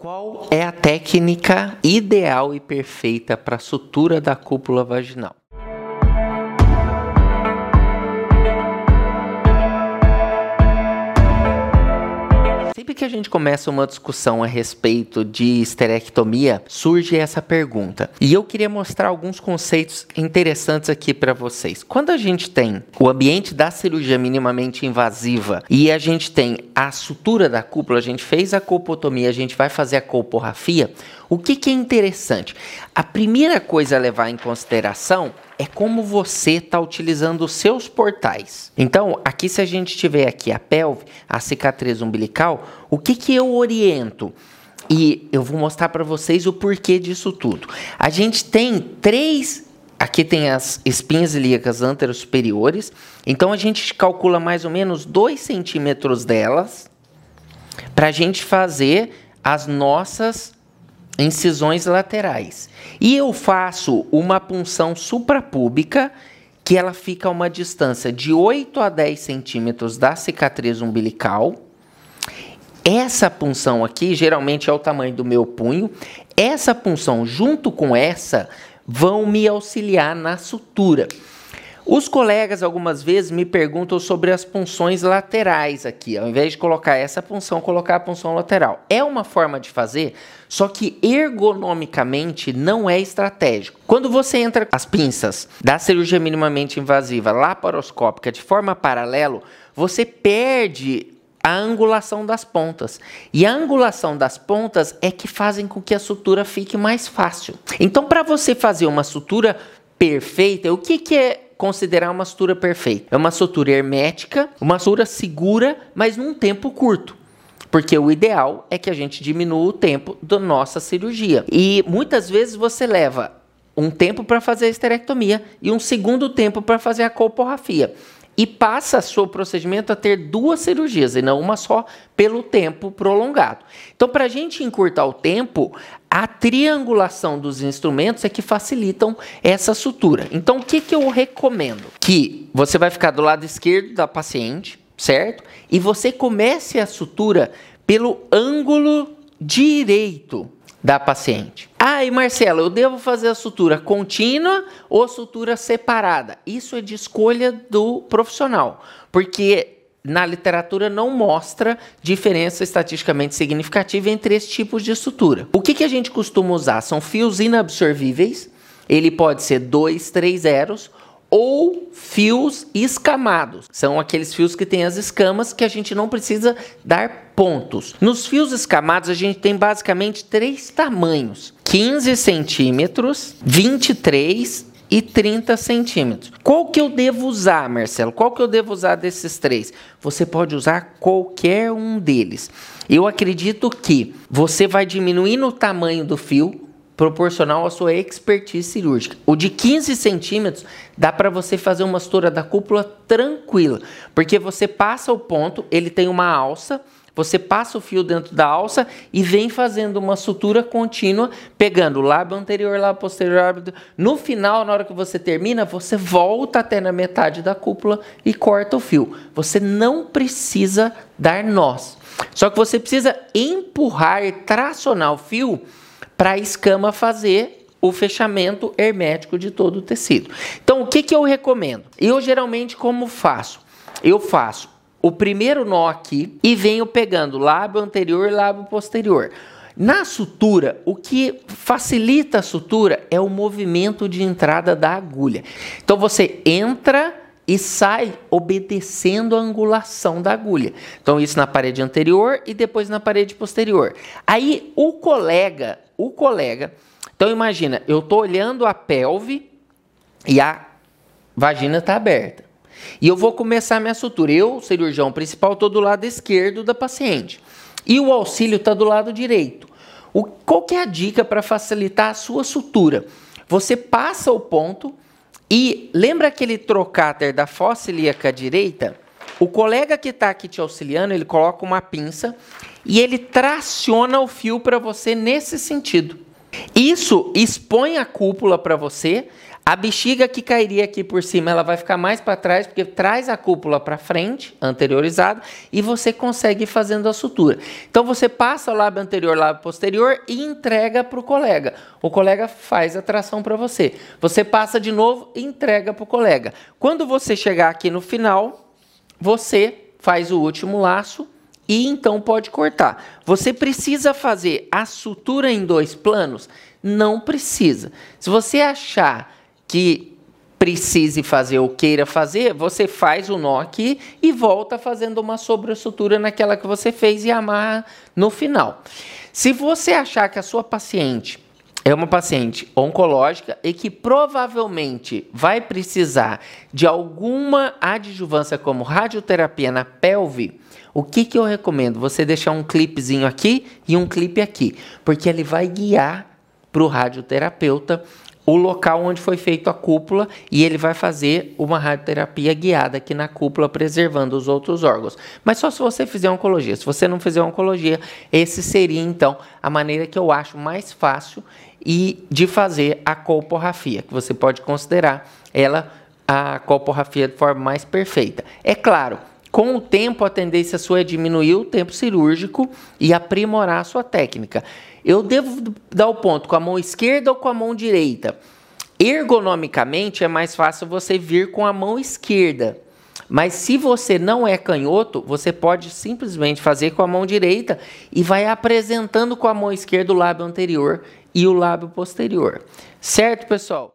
Qual é a técnica ideal e perfeita para sutura da cúpula vaginal? Sempre que a gente começa uma discussão a respeito de esterectomia, surge essa pergunta. E eu queria mostrar alguns conceitos interessantes aqui para vocês. Quando a gente tem o ambiente da cirurgia minimamente invasiva e a gente tem a sutura da cúpula, a gente fez a colpotomia, a gente vai fazer a colporrafia, o que, que é interessante? A primeira coisa a levar em consideração é como você está utilizando os seus portais. Então, aqui se a gente tiver aqui a pelve, a cicatriz umbilical, o que, que eu oriento? E eu vou mostrar para vocês o porquê disso tudo. A gente tem três Aqui tem as espinhas ilíacas anterosuperiores. Então a gente calcula mais ou menos 2 centímetros delas para a gente fazer as nossas incisões laterais. E eu faço uma punção suprapúbica que ela fica a uma distância de 8 a 10 centímetros da cicatriz umbilical. Essa punção aqui, geralmente é o tamanho do meu punho. Essa punção, junto com essa, vão me auxiliar na sutura. Os colegas algumas vezes me perguntam sobre as punções laterais aqui, ao invés de colocar essa punção, colocar a punção lateral. É uma forma de fazer, só que ergonomicamente não é estratégico. Quando você entra as pinças da cirurgia minimamente invasiva laparoscópica de forma paralelo, você perde a angulação das pontas. E a angulação das pontas é que fazem com que a sutura fique mais fácil. Então, para você fazer uma sutura perfeita, o que, que é considerar uma sutura perfeita. É uma sutura hermética, uma sutura segura, mas num tempo curto. Porque o ideal é que a gente diminua o tempo da nossa cirurgia. E muitas vezes você leva um tempo para fazer a esterectomia e um segundo tempo para fazer a colporrafia e passa seu procedimento a ter duas cirurgias e não uma só pelo tempo prolongado. Então, para a gente encurtar o tempo, a triangulação dos instrumentos é que facilitam essa sutura. Então, o que, que eu recomendo? Que você vai ficar do lado esquerdo da paciente, certo? E você comece a sutura pelo ângulo direito da paciente. Ah, e Marcelo, eu devo fazer a sutura contínua ou sutura separada? Isso é de escolha do profissional, porque na literatura não mostra diferença estatisticamente significativa entre esses tipos de sutura. O que, que a gente costuma usar? São fios inabsorvíveis, ele pode ser 2, 3 zeros, ou fios escamados. São aqueles fios que têm as escamas que a gente não precisa dar pontos. Nos fios escamados a gente tem basicamente três tamanhos: 15 centímetros, 23 e 30 centímetros. Qual que eu devo usar, Marcelo? Qual que eu devo usar desses três? Você pode usar qualquer um deles. Eu acredito que você vai diminuir o tamanho do fio proporcional à sua expertise cirúrgica. O de 15 centímetros dá para você fazer uma sutura da cúpula tranquila, porque você passa o ponto, ele tem uma alça, você passa o fio dentro da alça e vem fazendo uma sutura contínua, pegando o lábio anterior, lábio posterior. Lábio... No final, na hora que você termina, você volta até na metade da cúpula e corta o fio. Você não precisa dar nós. Só que você precisa empurrar e tracionar o fio para a escama fazer o fechamento hermético de todo o tecido. Então, o que, que eu recomendo? Eu geralmente como faço? Eu faço o primeiro nó aqui e venho pegando lábio anterior e lábio posterior. Na sutura, o que facilita a sutura é o movimento de entrada da agulha. Então você entra e sai obedecendo a angulação da agulha. Então isso na parede anterior e depois na parede posterior. Aí o colega o colega. Então imagina, eu estou olhando a pelve e a vagina está aberta. E eu vou começar a minha sutura. Eu, cirurgião principal, estou do lado esquerdo da paciente. E o auxílio está do lado direito. O, qual que é a dica para facilitar a sua sutura? Você passa o ponto e lembra aquele trocáter da fossa ilíaca direita? O colega que está aqui te auxiliando, ele coloca uma pinça e ele traciona o fio para você nesse sentido. Isso expõe a cúpula para você, A bexiga que cairia aqui por cima, ela vai ficar mais para trás, porque traz a cúpula para frente, anteriorizada, e você consegue ir fazendo a sutura. Então você passa o lábio anterior, lábio posterior e entrega para o colega. O colega faz a tração para você. Você passa de novo e entrega para o colega. Quando você chegar aqui no final, você faz o último laço e então pode cortar. Você precisa fazer a sutura em dois planos? Não precisa. Se você achar que precise fazer ou queira fazer, você faz o nó aqui e volta fazendo uma sobressutura naquela que você fez e amarra no final. Se você achar que a sua paciente é uma paciente oncológica e que provavelmente vai precisar de alguma adjuvância como radioterapia na pelve, o que, que eu recomendo? Você deixar um clipezinho aqui e um clipe aqui, porque ele vai guiar para o radioterapeuta o local onde foi feita a cúpula e ele vai fazer uma radioterapia guiada aqui na cúpula, preservando os outros órgãos. Mas só se você fizer oncologia. Se você não fizer oncologia, esse seria então a maneira que eu acho mais fácil e de fazer a colporrafia, que você pode considerar ela a colporrafia de forma mais perfeita. É claro, com o tempo, a tendência sua é diminuir o tempo cirúrgico e aprimorar a sua técnica. Eu devo dar o ponto com a mão esquerda ou com a mão direita? Ergonomicamente, é mais fácil você vir com a mão esquerda. Mas se você não é canhoto, você pode simplesmente fazer com a mão direita e vai apresentando com a mão esquerda o lábio anterior e o lábio posterior. Certo, pessoal?